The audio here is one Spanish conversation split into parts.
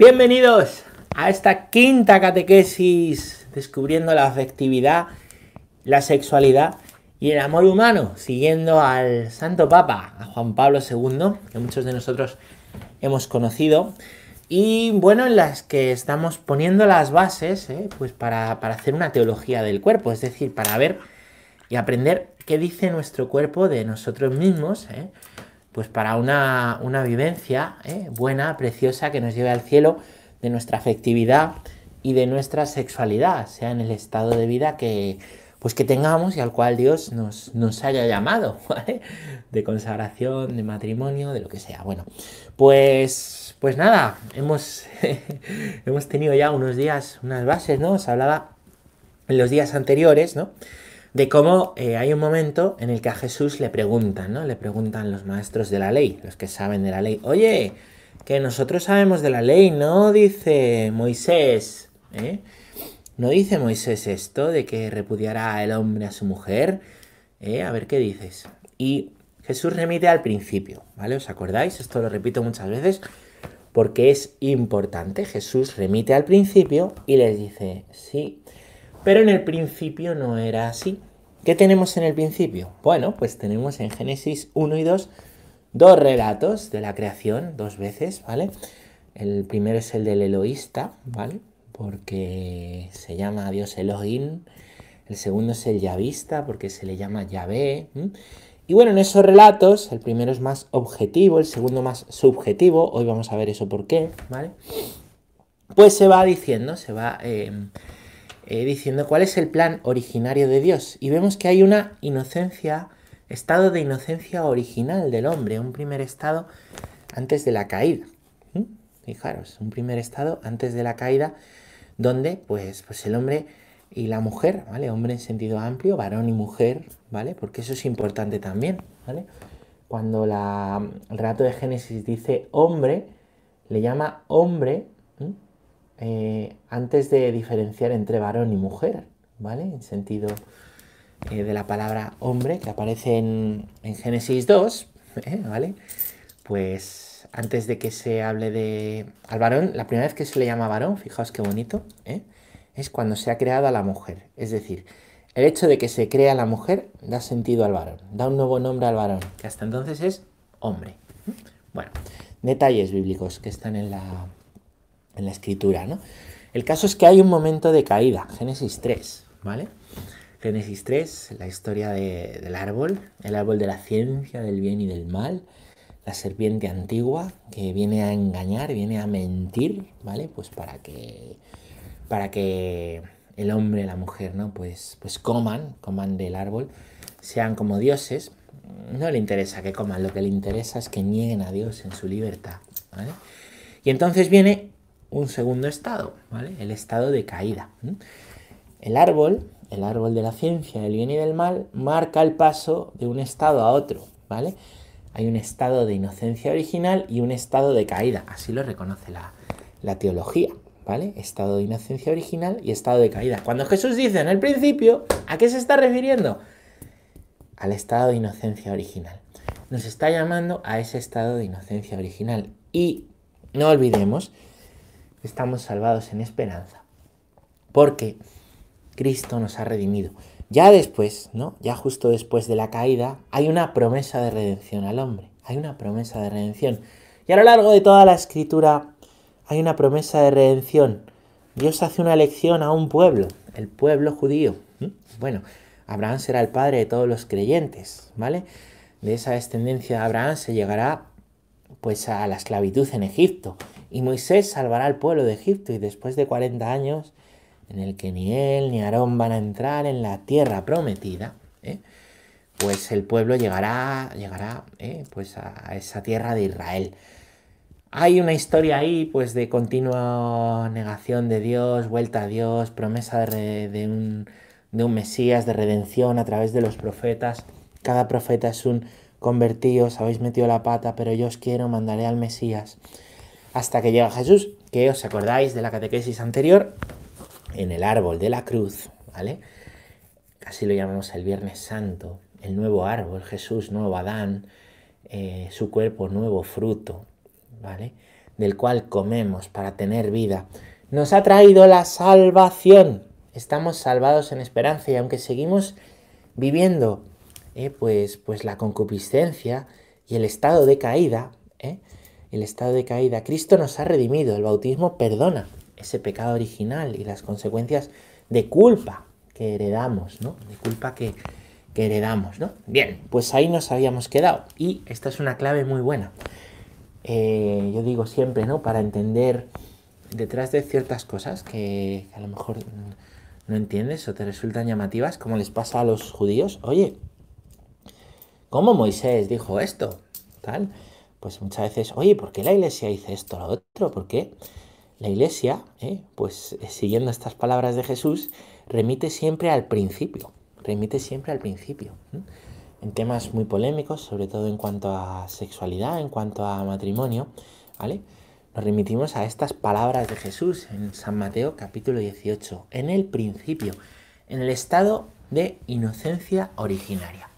Bienvenidos a esta quinta catequesis descubriendo la afectividad, la sexualidad y el amor humano, siguiendo al Santo Papa, a Juan Pablo II, que muchos de nosotros hemos conocido, y bueno, en las que estamos poniendo las bases ¿eh? pues para, hacer una teología del cuerpo, es decir, para ver y aprender qué dice nuestro cuerpo de nosotros mismos, ¿eh? Pues para una, vivencia ¿eh? buena, preciosa, que nos lleve al cielo de nuestra afectividad y de nuestra sexualidad, sea en el estado de vida que, pues que tengamos y al cual Dios nos, nos haya llamado, ¿vale? De consagración, de matrimonio, de lo que sea. Bueno, pues, pues nada, hemos, hemos tenido ya unos días, unas bases, ¿no? Os hablaba en los días anteriores, ¿no? De cómo eh, hay un momento en el que a Jesús le preguntan, ¿no? Le preguntan los maestros de la ley, los que saben de la ley, oye, que nosotros sabemos de la ley, no dice Moisés, ¿eh? No dice Moisés esto de que repudiará el hombre a su mujer, ¿eh? A ver qué dices. Y Jesús remite al principio, ¿vale? ¿Os acordáis? Esto lo repito muchas veces porque es importante. Jesús remite al principio y les dice, sí, pero en el principio no era así. ¿Qué tenemos en el principio? Bueno, pues tenemos en Génesis 1 y 2 dos relatos de la creación, dos veces, ¿vale? El primero es el del Eloísta, ¿vale? Porque se llama a Dios Elohim. El segundo es el Yavista, porque se le llama Yahvé. Y bueno, en esos relatos, el primero es más objetivo, el segundo más subjetivo. Hoy vamos a ver eso por qué, ¿vale? Pues se va diciendo, se va eh, eh, diciendo cuál es el plan originario de Dios. Y vemos que hay una inocencia, estado de inocencia original del hombre, un primer estado antes de la caída. ¿Mm? Fijaros, un primer estado antes de la caída donde pues, pues el hombre y la mujer, ¿vale? Hombre en sentido amplio, varón y mujer, ¿vale? Porque eso es importante también, ¿vale? Cuando la, el relato de Génesis dice hombre, le llama hombre eh, antes de diferenciar entre varón y mujer, ¿vale? En sentido eh, de la palabra hombre que aparece en, Génesis 2, ¿eh? ¿vale? Pues antes de que se hable de al varón, la primera vez que se le llama varón, fijaos qué bonito, es cuando se ha creado a la mujer. Es decir, el hecho de que se crea la mujer da sentido al varón, da un nuevo nombre al varón, que hasta entonces es hombre. Bueno, detalles bíblicos que están en la, en la escritura, ¿no? El caso es que hay un momento de caída, Génesis 3, ¿vale? Génesis 3, la historia del árbol, el árbol de la ciencia, del bien y del mal, la serpiente antigua que viene a engañar, viene a mentir, ¿vale? Pues para que, para que el hombre y la mujer, ¿no? Pues, pues coman, coman del árbol, sean como dioses. No le interesa que coman, lo que le interesa es que nieguen a Dios en su libertad, ¿vale? Y entonces viene un segundo estado, ¿vale? El estado de caída. El árbol, el árbol de la ciencia del bien y del mal, marca el paso de un estado a otro, ¿vale? Hay un estado de inocencia original y un estado de caída, así lo reconoce la, la teología, ¿vale? Estado de inocencia original y estado de caída. Cuando Jesús dice en el principio, ¿a qué se está refiriendo? Al estado de inocencia original. Nos está llamando a ese estado de inocencia original. Y no olvidemos estamos salvados en esperanza. Porque Cristo nos ha redimido. Ya después, ¿no? Ya justo después de la caída, hay una promesa de redención al hombre. Hay una promesa de redención. Y a lo largo de toda la escritura hay una promesa de redención. Dios hace una elección a un pueblo, el pueblo judío. Bueno, Abraham será el padre de todos los creyentes, ¿vale? De esa descendencia de Abraham se llegará pues a la esclavitud en Egipto. Y Moisés salvará al pueblo de Egipto y después de 40 años en el que ni él ni Aarón van a entrar en la tierra prometida, ¿eh? pues el pueblo llegará, llegará ¿eh? pues a, esa tierra de Israel. Hay una historia ahí pues de continua negación de Dios, vuelta a Dios, promesa de, un, de un Mesías, de redención a través de los profetas. Cada profeta es un convertido, os habéis metido la pata, pero yo os quiero, mandaré al Mesías hasta que llega Jesús, que os acordáis de la catequesis anterior, en el árbol de la cruz, ¿vale? Casi lo llamamos el Viernes Santo, el nuevo árbol, Jesús, nuevo Adán, eh, su cuerpo, nuevo fruto, ¿vale? del cual comemos para tener vida. Nos ha traído la salvación. Estamos salvados en esperanza y aunque seguimos viviendo eh, pues, pues la concupiscencia y el estado de caída, eh, el estado de caída, Cristo nos ha redimido. El bautismo perdona ese pecado original y las consecuencias de culpa que heredamos, ¿no? De culpa que, que heredamos, ¿no? Bien, pues ahí nos habíamos quedado. Y esta es una clave muy buena. Eh, yo digo siempre, ¿no? Para entender detrás de ciertas cosas que a lo mejor no entiendes o te resultan llamativas, como les pasa a los judíos. Oye, ¿cómo Moisés dijo esto? Tal. Pues muchas veces, oye, ¿por qué la iglesia dice esto o lo otro? ¿Por qué? La iglesia, eh, pues siguiendo estas palabras de Jesús, remite siempre al principio remite siempre al principio. En temas muy polémicos, sobre todo en cuanto a sexualidad, en cuanto a matrimonio, ¿vale? Nos remitimos a estas palabras de Jesús en San Mateo capítulo 18, en el principio, en el estado de inocencia originaria.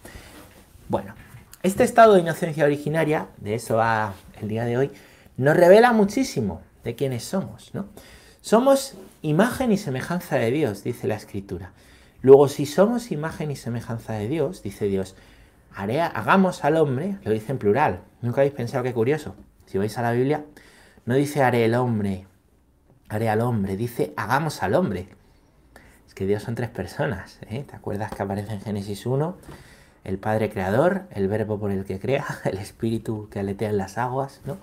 Bueno, este estado de inocencia originaria, de eso va el día de hoy, nos revela muchísimo de quiénes somos, ¿no? Somos imagen y semejanza de Dios, dice la Escritura. Luego, si somos imagen y semejanza de Dios, dice Dios, haré, hagamos al hombre, lo dice en plural. ¿Nunca habéis pensado qué curioso? Si vais a la Biblia, no dice haré el hombre, haré al hombre, dice hagamos al hombre. Es que Dios son tres personas. ¿eh? ¿Te acuerdas que aparece en Génesis 1? El Padre Creador, el Verbo por el que crea, el Espíritu que aletea en las aguas, ¿no?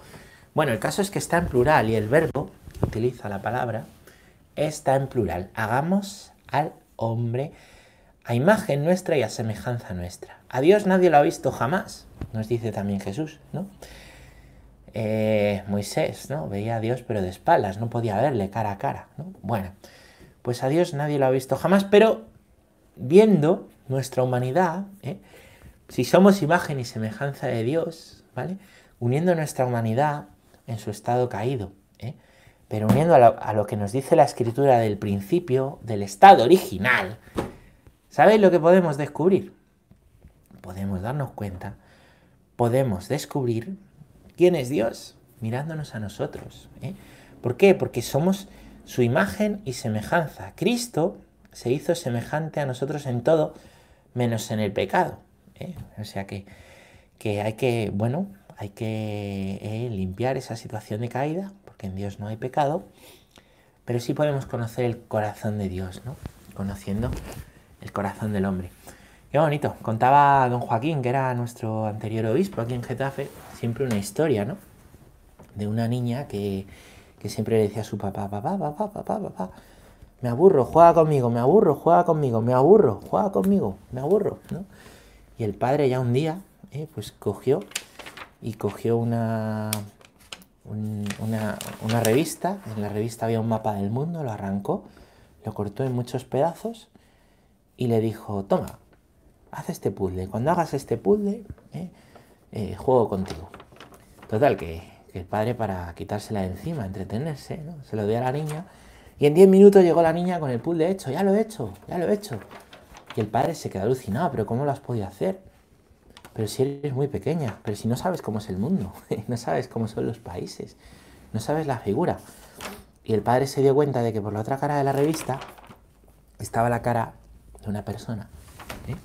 Bueno, el caso es que está en plural y el verbo, que utiliza la palabra, está en plural. Hagamos al hombre a imagen nuestra y a semejanza nuestra. A Dios nadie lo ha visto jamás, nos dice también Jesús, ¿no? Eh, Moisés, ¿no? Veía a Dios pero de espaldas, no podía verle cara a cara, ¿no? Bueno, pues a Dios nadie lo ha visto jamás, pero viendo nuestra humanidad, ¿eh? si somos imagen y semejanza de Dios, ¿vale? Uniendo nuestra humanidad en su estado caído, ¿eh? Pero uniendo a lo, que nos dice la escritura del principio, del estado original, ¿sabéis lo que podemos descubrir? Podemos darnos cuenta, podemos descubrir quién es Dios mirándonos a nosotros. ¿eh? ¿Por qué? Porque somos su imagen y semejanza. Cristo se hizo semejante a nosotros en todo, menos en el pecado. ¿eh? O sea que, que, hay que, bueno, hay que eh, limpiar esa situación de caída que en Dios no hay pecado, pero sí podemos conocer el corazón de Dios, ¿no? Conociendo el corazón del hombre. Qué bonito. Contaba don Joaquín, que era nuestro anterior obispo aquí en Getafe, siempre una historia, ¿no? De una niña que, que siempre le decía a su papá, papá, papá, papá, papá, me aburro, juega conmigo, me aburro, juega conmigo, me aburro, juega conmigo, me aburro, ¿no? Y el padre ya un día, eh, pues cogió y cogió una, una, revista, en la revista había un mapa del mundo, lo arrancó, lo cortó en muchos pedazos y le dijo, toma, haz este puzzle, cuando hagas este puzzle, eh, eh, juego contigo. Total, que, el padre para quitársela de encima, entretenerse, se lo dio a la niña y en 10 minutos llegó la niña con el puzzle hecho, ya lo he hecho, ya lo he hecho. Y el padre se quedó alucinado, pero ¿cómo lo has podido hacer? Pero si eres muy pequeña, pero si no sabes cómo es el mundo, no sabes cómo son los países, no sabes la figura. Y el padre se dio cuenta de que por la otra cara de la revista estaba la cara de una persona. ¿eh?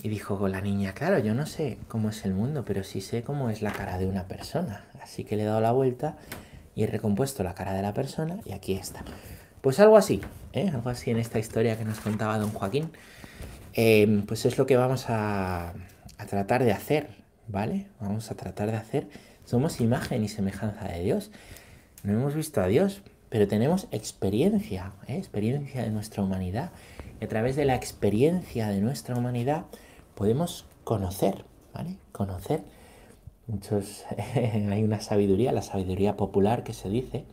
Y dijo con la niña, claro, yo no sé cómo es el mundo, pero sí sé cómo es la cara de una persona. Así que le he dado la vuelta y he recompuesto la cara de la persona y aquí está. Pues algo así, ¿eh? algo así en esta historia que nos contaba don Joaquín. Eh, pues es lo que vamos a, a tratar de hacer, ¿vale? Vamos a tratar de hacer. Somos imagen y semejanza de Dios. No hemos visto a Dios, pero tenemos experiencia, ¿eh? experiencia de nuestra humanidad. Y a través de la experiencia de nuestra humanidad podemos conocer, ¿vale? Conocer. Muchos, hay una sabiduría, la sabiduría popular que se dice,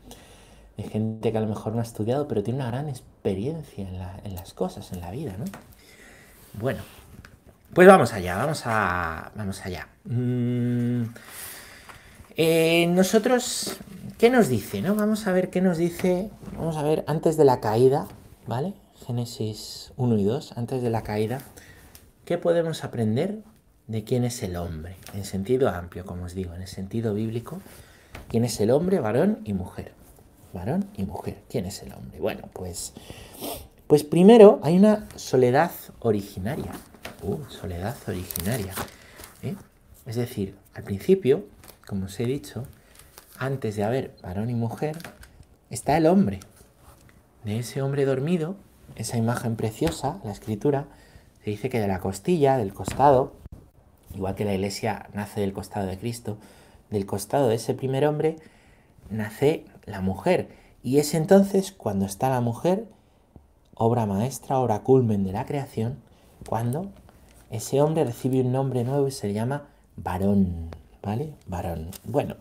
de gente que a lo mejor no ha estudiado, pero tiene una gran experiencia en, en las cosas, en la vida, ¿no? Bueno, pues vamos allá, vamos a. Vamos allá. Mm, eh, nosotros, ¿qué nos dice? ¿no? Vamos a ver qué nos dice. Vamos a ver antes de la caída, ¿vale? Génesis 1 y 2, antes de la caída. ¿Qué podemos aprender de quién es el hombre? En sentido amplio, como os digo, en el sentido bíblico. ¿Quién es el hombre? Varón y mujer. Varón y mujer. ¿Quién es el hombre? Bueno, pues, pues primero hay una soledad originaria. Uh, soledad originaria. ¿eh? Es decir, al principio, como os he dicho, antes de haber varón y mujer, está el hombre. De ese hombre dormido, esa imagen preciosa, la escritura, se dice que de la costilla, del costado, igual que la iglesia nace del costado de Cristo, del costado de ese primer hombre nace la mujer. Y es entonces cuando está la mujer, obra maestra, obra culmen de la creación, cuando ese hombre recibe un nombre nuevo y se llama varón. ¿Vale? Varón. Bueno,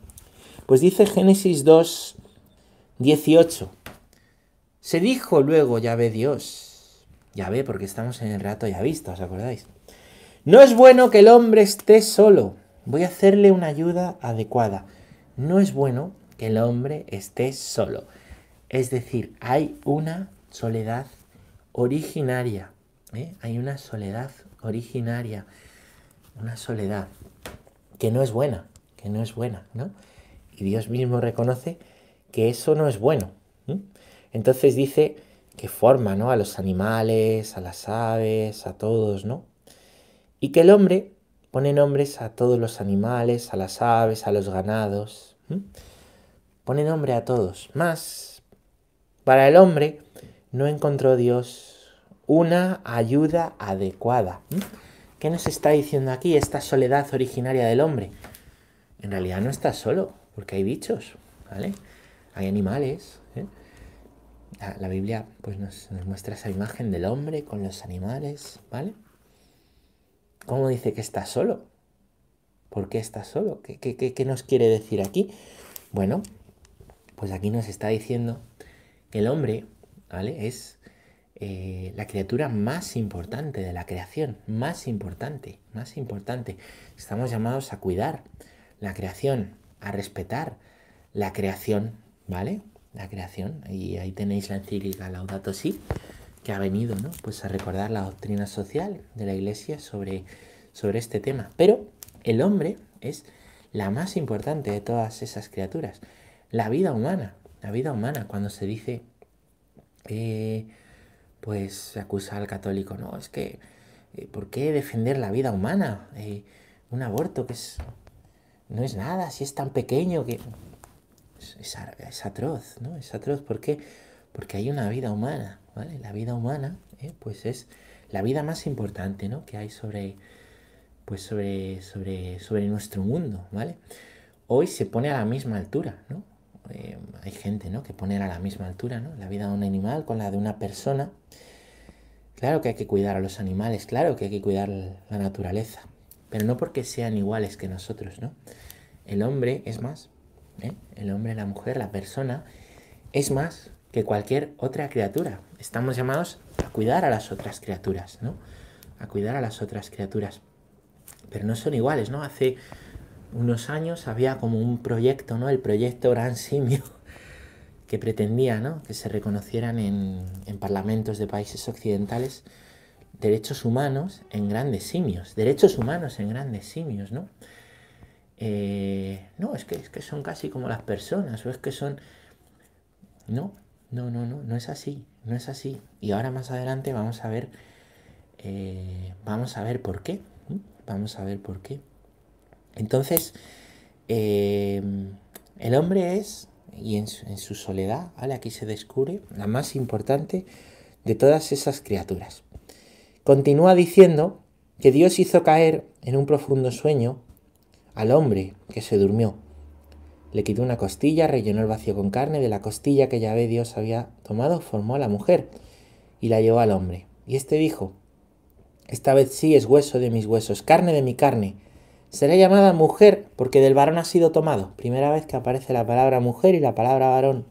pues dice Génesis 2, 18. Se dijo luego, ya ve Dios. Ya ve, porque estamos en el rato ya visto, ¿os acordáis? No es bueno que el hombre esté solo. Voy a hacerle una ayuda adecuada. No es bueno que el hombre esté solo. Es decir, hay una soledad originaria. ¿eh? Hay una soledad originaria. Una soledad que no es buena, que no es buena, ¿no? Y Dios mismo reconoce que eso no es bueno. Entonces dice que forma, ¿no? A los animales, a las aves, a todos, ¿no? Y que el hombre pone nombres a todos los animales, a las aves, a los ganados. Pone nombre a todos. Más, para el hombre no encontró Dios una ayuda adecuada. ¿Qué nos está diciendo aquí esta soledad originaria del hombre? En realidad no está solo, porque hay bichos, ¿vale? Hay animales. ¿eh? La, Biblia pues nos, nos muestra esa imagen del hombre con los animales, ¿vale? ¿Cómo dice que está solo? ¿Por qué está solo? ¿Qué, qué, nos quiere decir aquí? Bueno, pues aquí nos está diciendo que el hombre, ¿vale? Es eh, la criatura más importante de la creación, más importante, más importante. Estamos llamados a cuidar la creación, a respetar la creación, ¿vale? La creación. Y ahí tenéis la encíclica Laudato Si, que ha venido, ¿no? Pues a recordar la doctrina social de la Iglesia sobre, sobre este tema. Pero el hombre es la más importante de todas esas criaturas. La vida humana, la vida humana, cuando se dice, eh, pues se acusa al católico, no, es que, eh, ¿por qué defender la vida humana? Eh, un aborto que es, no es nada, si es tan pequeño que... Es, es, atroz, ¿no? Es atroz, ¿por qué? Porque hay una vida humana, la vida humana, ¿eh? pues es la vida más importante, ¿no? Que hay sobre, pues sobre, sobre, sobre nuestro mundo, ¿vale? Hoy se pone a la misma altura, ¿no? Eh, hay gente, ¿no? Que pone a la misma altura, ¿no? La vida de un animal con la de una persona. Claro que hay que cuidar a los animales, claro que hay que cuidar la naturaleza, pero no porque sean iguales que nosotros, ¿no? El hombre es más, ¿eh? el hombre, la mujer, la persona es más que cualquier otra criatura. Estamos llamados a cuidar a las otras criaturas, ¿no? A cuidar a las otras criaturas. Pero no son iguales, ¿no? Hace unos años había como un proyecto, ¿no? El proyecto Gran Simio, que pretendía, ¿no? Que se reconocieran en, parlamentos de países occidentales derechos humanos en grandes simios. Derechos humanos en grandes simios, ¿no? Eh, no, es que, es que son casi como las personas, o es que son... No, no, no, no, no es así, no es así. Y ahora más adelante vamos a ver, eh, vamos a ver por qué. Vamos a ver por qué. Entonces, em, el hombre es, y en su, soledad, aquí se descubre, la más importante de todas esas criaturas. Continúa diciendo que Dios hizo caer en un profundo sueño al hombre que se durmió le quitó una costilla, rellenó el vacío con carne, de la costilla que ve Dios había tomado, formó a la mujer y la llevó al hombre. Y este dijo, esta vez sí es hueso de mis huesos, carne de mi carne. Será llamada mujer porque del varón ha sido tomado. Primera vez que aparece la palabra mujer y la palabra varón.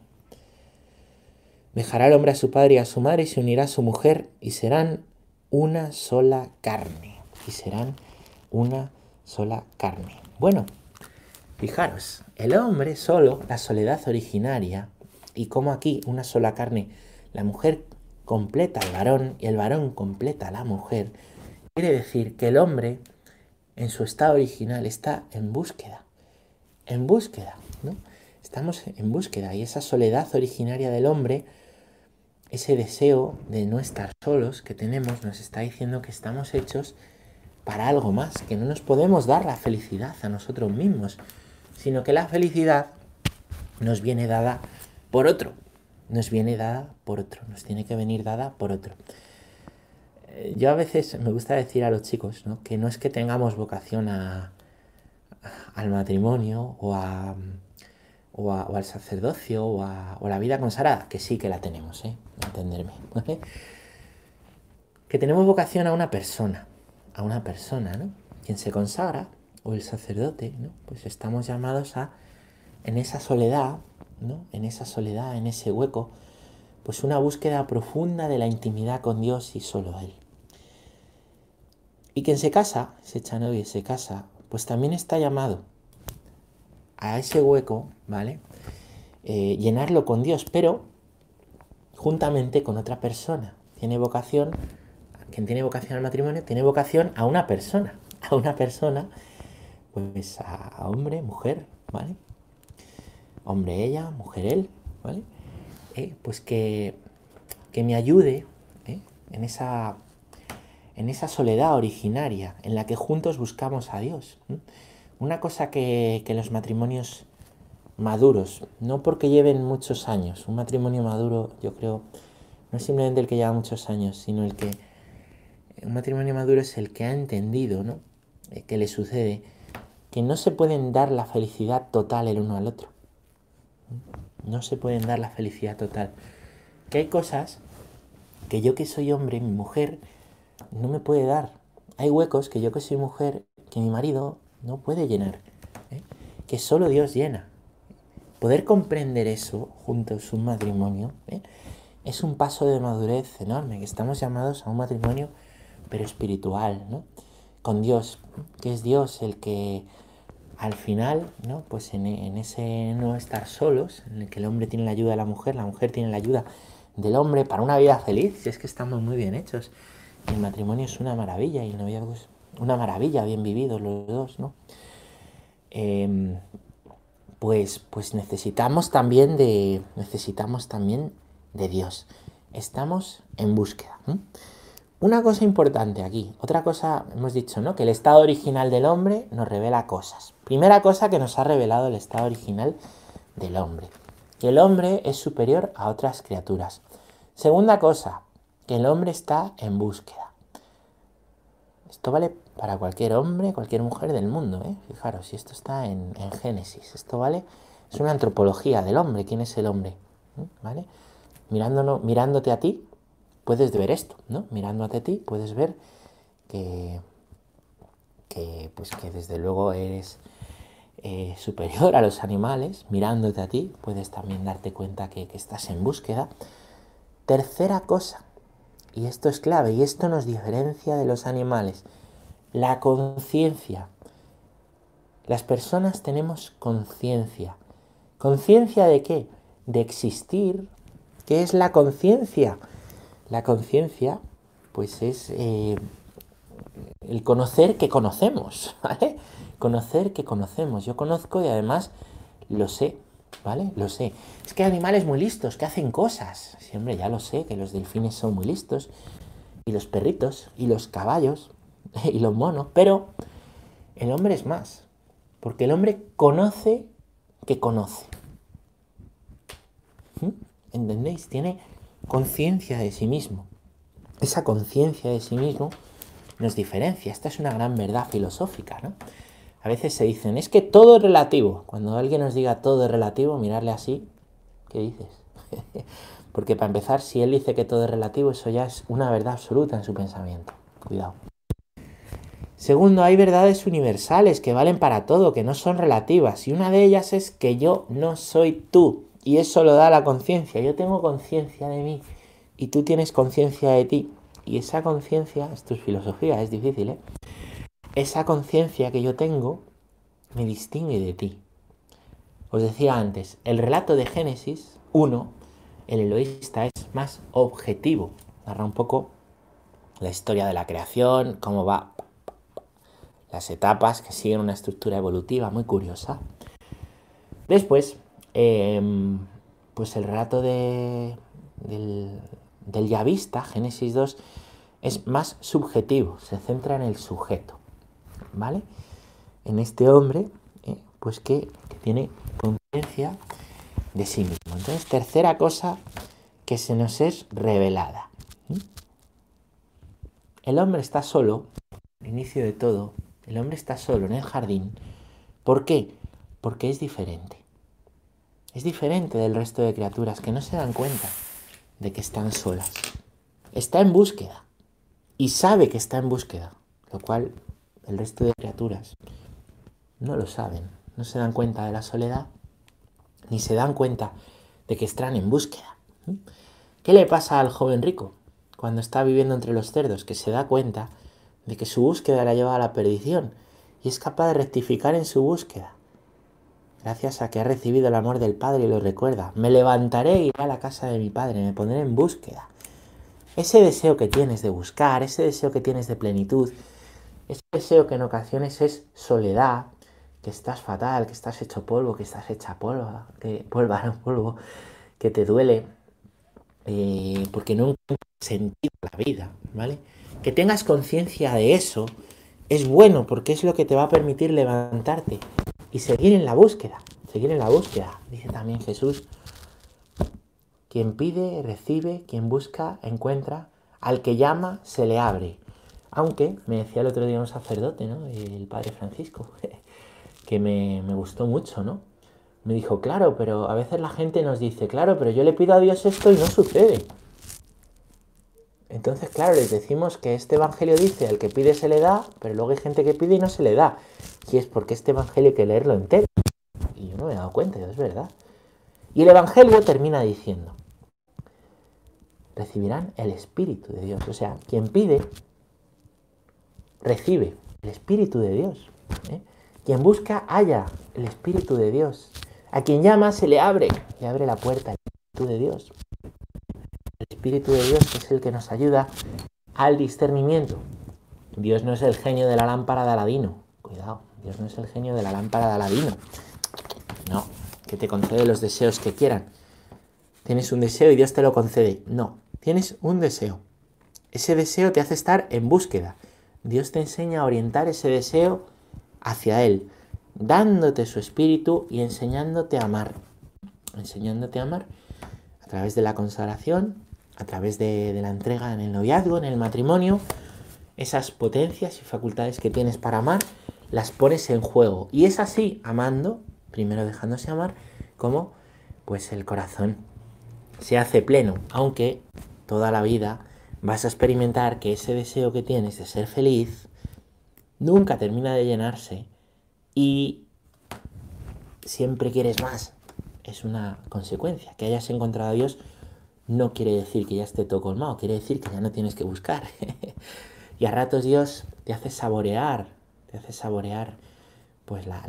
Dejará el hombre a su padre y a su madre y se unirá a su mujer y serán una sola carne. Y serán una sola carne. Bueno, Fijaros, el hombre solo, la soledad originaria, y como aquí una sola carne, la mujer completa al varón y el varón completa a la mujer, quiere decir que el hombre en su estado original está en búsqueda, en búsqueda, ¿no? Estamos en búsqueda y esa soledad originaria del hombre, ese deseo de no estar solos que tenemos, nos está diciendo que estamos hechos para algo más, que no nos podemos dar la felicidad a nosotros mismos, sino que la felicidad nos viene dada por otro, nos viene dada por otro, nos tiene que venir dada por otro. Eh, yo a veces me gusta decir a los chicos ¿no? que no es que tengamos vocación a, al matrimonio o, a, o, al sacerdocio o a, la vida consagrada, que sí que la tenemos, ¿eh? entenderme. Que tenemos vocación a una persona, a una persona, ¿no? Quien se consagra, o el sacerdote, ¿no? Pues estamos llamados a, en esa soledad, ¿no? En esa soledad, en ese hueco, pues una búsqueda profunda de la intimidad con Dios y solo Él. Y quien se casa, se echa novio y se casa, pues también está llamado a ese hueco, ¿vale? Eh, llenarlo con Dios, pero juntamente con otra persona. Tiene vocación, quien tiene vocación al matrimonio, tiene vocación a una persona, a una persona, pues a, hombre, mujer, ¿vale? Hombre ella, mujer él, ¿vale? Eh, pues que, que me ayude ¿eh? en esa en esa soledad originaria en la que juntos buscamos a Dios. Una cosa que, los matrimonios maduros, no porque lleven muchos años, un matrimonio maduro yo creo no es simplemente el que lleva muchos años, sino el que un matrimonio maduro es el que ha entendido, ¿no? Eh, que le sucede que no se pueden dar la felicidad total el uno al otro. No se pueden dar la felicidad total. Que hay cosas que yo que soy hombre, mi mujer, no me puede dar. Hay huecos que yo que soy mujer, que mi marido no puede llenar, ¿eh? que solo Dios llena. Poder comprender eso junto a su matrimonio ¿eh? es un paso de madurez enorme, que estamos llamados a un matrimonio pero espiritual, ¿no? con Dios, que es Dios el que al final, ¿no? pues en, en ese no estar solos, en el que el hombre tiene la ayuda de la mujer, la mujer tiene la ayuda del hombre para una vida feliz, si es que estamos muy bien hechos el matrimonio es una maravilla y el noviazgo es una maravilla, bien vividos los dos, ¿no? Em, pues, pues necesitamos también de necesitamos también de Dios. Estamos en búsqueda. Una cosa importante aquí, otra cosa hemos dicho, ¿no? Que el estado original del hombre nos revela cosas. Primera cosa que nos ha revelado el estado original del hombre, que el hombre es superior a otras criaturas. Segunda cosa, que el hombre está en búsqueda. Esto vale para cualquier hombre, cualquier mujer del mundo. ¿eh? Fijaros, si esto está en, Génesis, esto vale, es una antropología del hombre. ¿Quién es el hombre? ¿Vale? mirándote a ti, puedes ver esto, ¿no? Mirándote a ti, puedes ver que, que, pues que desde luego eres eh, superior a los animales. Mirándote a ti, puedes también darte cuenta que estás en búsqueda. Tercera cosa, y esto es clave, y esto nos diferencia de los animales. La conciencia. Las personas tenemos conciencia. ¿Conciencia de qué? De existir. ¿Qué es la conciencia? La conciencia, pues es eh, el conocer que conocemos, ¿vale? Conocer que conocemos. Yo conozco y además lo sé. ¿vale? Lo sé. Es que hay animales muy listos que hacen cosas. Siempre ya lo sé, que los delfines son muy listos. Y los perritos, y los caballos, y los monos. Pero el hombre es más. Porque el hombre conoce que conoce. ¿Mm? ¿Entendéis? Tiene conciencia de sí mismo. Esa conciencia de sí mismo nos diferencia. Esta es una gran verdad filosófica, ¿no? A veces se dicen, es que todo es relativo. Cuando alguien nos diga todo es relativo, mirarle así, ¿qué dices? Porque para empezar, si él dice que todo es relativo, eso ya es una verdad absoluta en su pensamiento. Cuidado. Segundo, hay verdades universales que valen para todo, que no son relativas. Y una de ellas es que yo no soy tú. Y eso lo da la conciencia. Yo tengo conciencia de mí y tú tienes conciencia de ti. Y esa conciencia, esto es filosofía, es difícil, ¿eh? esa conciencia que yo tengo me distingue de ti. Os decía antes, el relato de Génesis 1, el eloísta es más objetivo. Narra un poco la historia de la creación, cómo va las etapas que siguen una estructura evolutiva muy curiosa. Después, em, pues el relato de, del, del Yavista, Génesis 2, es más subjetivo, se centra en el sujeto, ¿vale? En este hombre, eh, pues que, tiene conciencia de sí mismo. Entonces, tercera cosa que se nos es revelada. El hombre está solo, al inicio de todo, el hombre está solo en el jardín. ¿Por qué? Porque es diferente. Es diferente del resto de criaturas que no se dan cuenta de que están solas. Está en búsqueda y sabe que está en búsqueda, lo cual el resto de criaturas no lo saben, no se dan cuenta de la soledad, ni se dan cuenta de que están en búsqueda. ¿Qué le pasa al joven rico cuando está viviendo entre los cerdos? Que se da cuenta de que su búsqueda la lleva a la perdición y es capaz de rectificar en su búsqueda. Gracias a que ha recibido el amor del Padre y lo recuerda. Me levantaré y iré a la casa de mi Padre, me pondré en búsqueda. Ese deseo que tienes de buscar, ese deseo que tienes de plenitud, ese deseo que en ocasiones es soledad, que estás fatal, que estás hecho polvo, que estás hecha polvo, que polvo, polvo, que te duele, eh, porque no encuentras sentido la vida, ¿vale? Que tengas conciencia de eso es bueno porque es lo que te va a permitir levantarte y seguir en la búsqueda, seguir en la búsqueda. Dice también Jesús, quien pide, recibe, quien busca, encuentra, al que llama, se le abre. Aunque, me decía el otro día un sacerdote, ¿no? El padre Francisco, que me, me gustó mucho, ¿no? Me dijo, claro, pero a veces la gente nos dice, claro, pero yo le pido a Dios esto y no sucede. Entonces, claro, les decimos que este evangelio dice al que pide se le da, pero luego hay gente que pide y no se le da. Y es porque este evangelio hay que leerlo entero. Y yo no me he dado cuenta, es verdad. Y el evangelio termina diciendo, recibirán el Espíritu de Dios. O sea, quien pide, recibe el Espíritu de Dios. ¿eh? Quien busca, halla el Espíritu de Dios. A quien llama, se le abre, le abre la puerta, el Espíritu de Dios. Espíritu de Dios es el que nos ayuda al discernimiento. Dios no es el genio de la lámpara de Aladino. Cuidado, Dios no es el genio de la lámpara de Aladino. No, que te concede los deseos que quieran. Tienes un deseo y Dios te lo concede. No, tienes un deseo. Ese deseo te hace estar en búsqueda. Dios te enseña a orientar ese deseo hacia Él, dándote su espíritu y enseñándote a amar. Enseñándote a amar a través de la consagración, a través de, la entrega en el noviazgo, en el matrimonio, esas potencias y facultades que tienes para amar, las pones en juego. Y es así, amando, primero dejándose amar, como pues el corazón se hace pleno, aunque toda la vida vas a experimentar que ese deseo que tienes de ser feliz nunca termina de llenarse y siempre quieres más. Es una consecuencia, que hayas encontrado a Dios no quiere decir que ya esté todo colmado, quiere decir que ya no tienes que buscar. y a ratos Dios te hace saborear, te hace saborear pues la,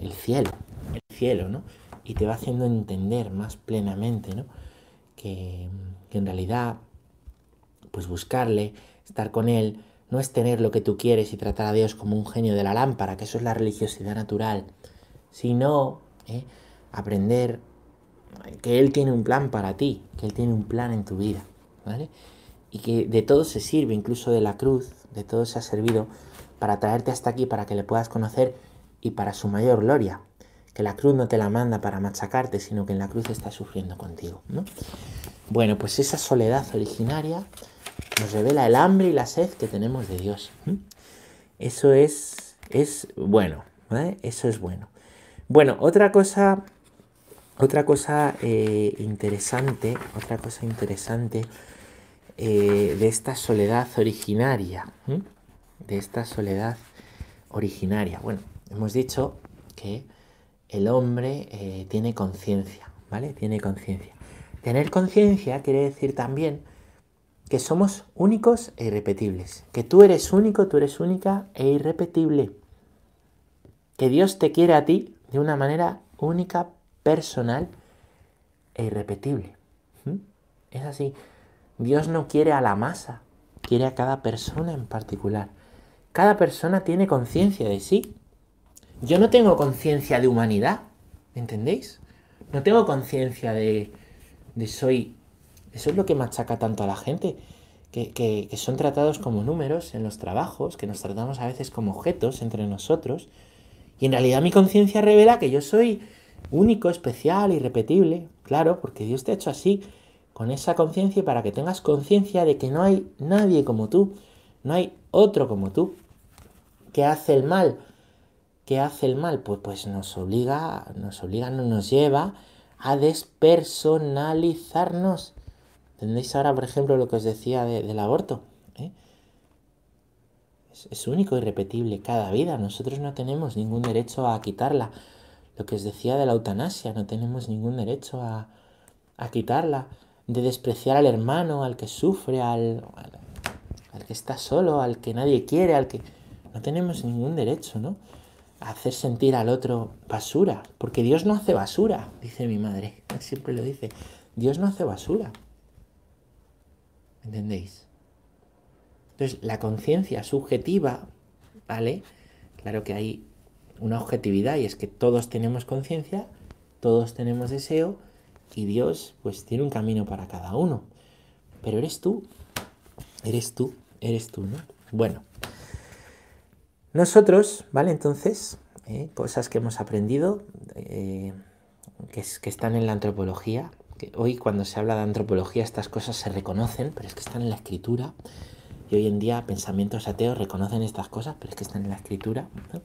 el cielo, el cielo, ¿no? Y te va haciendo entender más plenamente, ¿no? Que, en realidad, pues buscarle, estar con Él, no es tener lo que tú quieres y tratar a Dios como un genio de la lámpara, que eso es la religiosidad natural, sino ¿eh? aprender que Él tiene un plan para ti, que Él tiene un plan en tu vida, ¿vale? Y que de todo se sirve, incluso de la cruz, de todo se ha servido para traerte hasta aquí, para que le puedas conocer y para su mayor gloria. Que la cruz no te la manda para machacarte, sino que en la cruz está sufriendo contigo, ¿no? Bueno, pues esa soledad originaria nos revela el hambre y la sed que tenemos de Dios. Eso es, es bueno, ¿vale? Eso es bueno. Bueno, otra cosa otra cosa eh, interesante, otra cosa interesante eh, de esta soledad originaria, de esta soledad originaria. Bueno, hemos dicho que el hombre eh, tiene conciencia, ¿vale? Tiene conciencia. Tener conciencia quiere decir también que somos únicos e irrepetibles, que tú eres único, tú eres única e irrepetible, que Dios te quiere a ti de una manera única, personal e irrepetible. ¿Mm? Es así. Dios no quiere a la masa, quiere a cada persona en particular. Cada persona tiene conciencia de sí. Yo no tengo conciencia de humanidad, ¿entendéis? No tengo conciencia de, de soy... Eso es lo que machaca tanto a la gente, que, que, que son tratados como números en los trabajos, que nos tratamos a veces como objetos entre nosotros. Y en realidad mi conciencia revela que yo soy único, especial, irrepetible. Claro, porque Dios te ha hecho así, con esa conciencia, para que tengas conciencia de que no hay nadie como tú, no hay otro como tú. que hace el mal? ¿Qué hace el mal? Pues, pues nos obliga, nos obliga, nos lleva a despersonalizarnos. ¿Entendéis ahora, por ejemplo, lo que os decía del aborto? ¿Eh? Es, es único y repetible cada vida. Nosotros no tenemos ningún derecho a quitarla. Lo que os decía de la eutanasia, no tenemos ningún derecho a, a quitarla. De despreciar al hermano, al que sufre, al, al, al que está solo, al que nadie quiere, al que... No tenemos ningún derecho, ¿no? hacer sentir al otro basura, porque Dios no hace basura, dice mi madre, siempre lo dice, Dios no hace basura. ¿Entendéis? Entonces, la conciencia subjetiva, ¿vale? Claro que hay una objetividad y es que todos tenemos conciencia, todos tenemos deseo y Dios pues tiene un camino para cada uno. Pero eres tú, eres tú, eres tú, ¿no? Bueno, nosotros, ¿vale? Entonces, eh, cosas que hemos aprendido, eh, que, es, que, están en la antropología, que hoy cuando se habla de antropología estas cosas se reconocen, pero es que están en la escritura, y hoy en día pensamientos ateos reconocen estas cosas, pero es que están en la escritura, ¿no?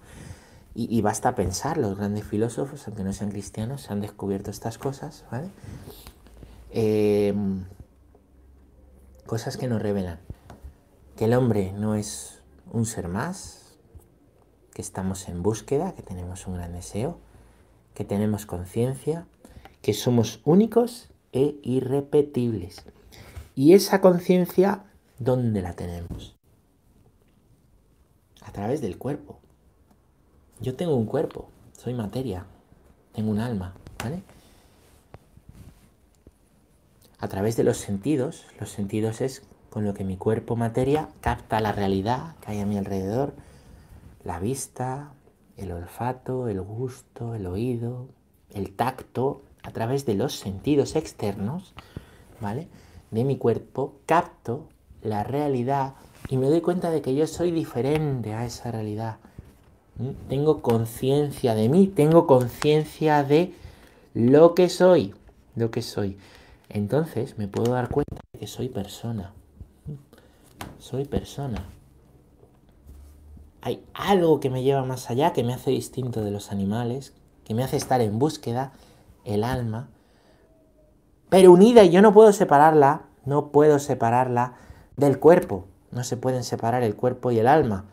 Y, basta pensar, los grandes filósofos, aunque no sean cristianos, han descubierto estas cosas, ¿vale? Eh, cosas que nos revelan que el hombre no es un ser más, que estamos en búsqueda, que tenemos un gran deseo, que tenemos conciencia, que somos únicos e irrepetibles. Y esa conciencia, ¿dónde la tenemos? A través del cuerpo. Yo tengo un cuerpo, soy materia, tengo un alma, ¿vale? A través de los sentidos, los sentidos es con lo que mi cuerpo materia capta la realidad que hay a mi alrededor, la vista, el olfato, el gusto, el oído, el tacto, a través de los sentidos externos, ¿vale? De mi cuerpo, capto la realidad y me doy cuenta de que yo soy diferente a esa realidad. Tengo conciencia de mí, tengo conciencia de lo que soy, lo que soy. Entonces me puedo dar cuenta de que soy persona. Soy persona hay algo que me lleva más allá, que me hace distinto de los animales, que me hace estar en búsqueda, el alma, pero unida y yo no puedo separarla, no puedo separarla del cuerpo. No se pueden separar el cuerpo y el alma.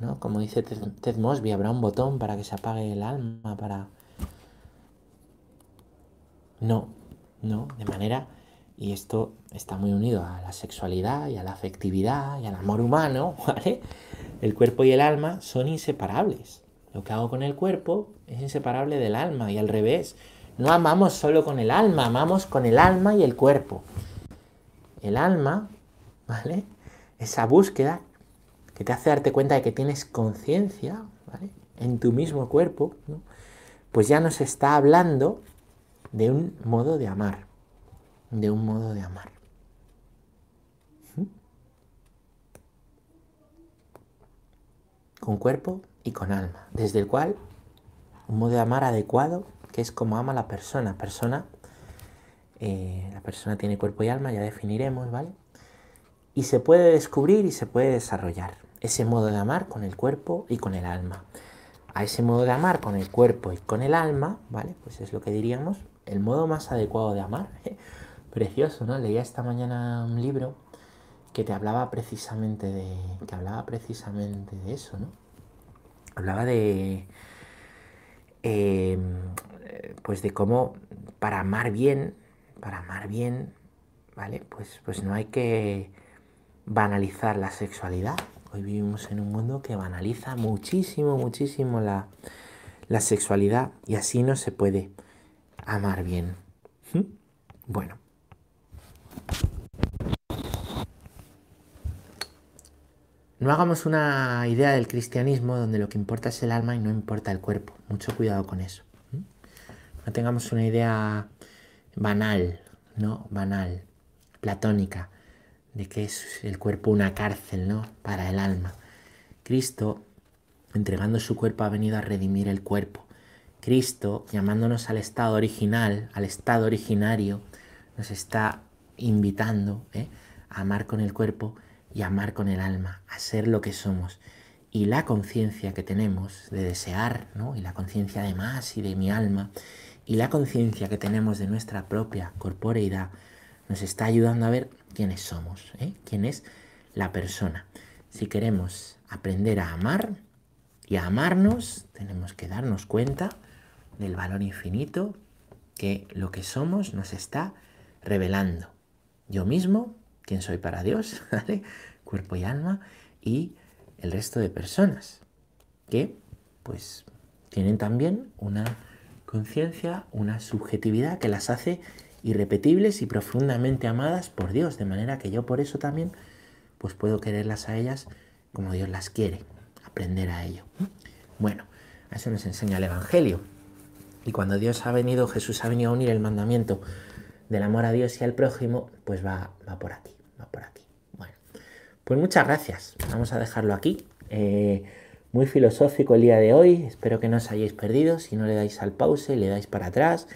¿No? Como dice Ted Mosby, habrá un botón para que se apague el alma, para... No, no, de manera... Y esto está muy unido a la sexualidad y a la afectividad y al amor humano, ¿vale? el cuerpo y el alma son inseparables. Lo que hago con el cuerpo es inseparable del alma y al revés. No amamos solo con el alma, amamos con el alma y el cuerpo. El alma, ¿vale? Esa búsqueda que te hace darte cuenta de que tienes conciencia, ¿vale? En tu mismo cuerpo, pues ya nos está hablando de un modo de amar, de un modo de amar. con cuerpo y con alma, desde el cual un modo de amar adecuado, que es como ama la persona. Persona, eh, la persona tiene cuerpo y alma, ya definiremos, ¿vale? Y se puede descubrir y se puede desarrollar ese modo de amar con el cuerpo y con el alma. A ese modo de amar con el cuerpo y con el alma, ¿vale? Pues es lo que diríamos, el modo más adecuado de amar. Precioso, ¿no? Leía esta mañana un libro que te hablaba precisamente de. que hablaba precisamente de eso, ¿no? Hablaba de. Eh, pues de cómo para amar bien, para amar bien, ¿vale? Pues, pues no hay que banalizar la sexualidad. Hoy vivimos en un mundo que banaliza muchísimo, muchísimo la, la sexualidad y así no se puede amar bien. ¿Mm? Bueno. No hagamos una idea del cristianismo donde lo que importa es el alma y no importa el cuerpo. Mucho cuidado con eso. no tengamos una idea banal, ¿no? Banal, platónica, de que es el cuerpo una cárcel, ¿no? Para el alma. Cristo, entregando su cuerpo, ha venido a redimir el cuerpo. Cristo, llamándonos al estado original, al estado originario, nos está invitando ¿eh? a amar con el cuerpo y amar con el alma, a ser lo que somos. Y la conciencia que tenemos de desear, ¿no? y la conciencia de más y de mi alma, y la conciencia que tenemos de nuestra propia corporeidad, nos está ayudando a ver quiénes somos, ¿eh? quién es la persona. Si queremos aprender a amar y a amarnos, tenemos que darnos cuenta del valor infinito que lo que somos nos está revelando. Yo mismo, quién soy para Dios, cuerpo y alma, y el resto de personas que pues tienen también una conciencia, una subjetividad que las hace irrepetibles y profundamente amadas por Dios, de manera que yo por eso también pues puedo quererlas a ellas como Dios las quiere, aprender a ello. Bueno, eso nos enseña el Evangelio. Y cuando Dios ha venido, Jesús ha venido a unir el mandamiento del amor a Dios y al prójimo, pues va, va por aquí, va por aquí. Bueno, pues muchas gracias. Vamos a dejarlo aquí. Eh, muy filosófico el día de hoy. Espero que no os hayáis perdido. Si no le dais al pause, le dais para atrás.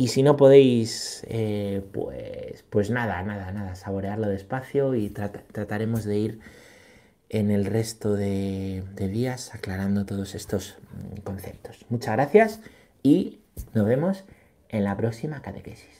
Y si no podéis, eh, pues, pues nada, nada, nada, saborearlo despacio y trataremos de ir en el resto de, de días aclarando todos estos mm, conceptos. Muchas gracias y nos vemos en la próxima catequesis.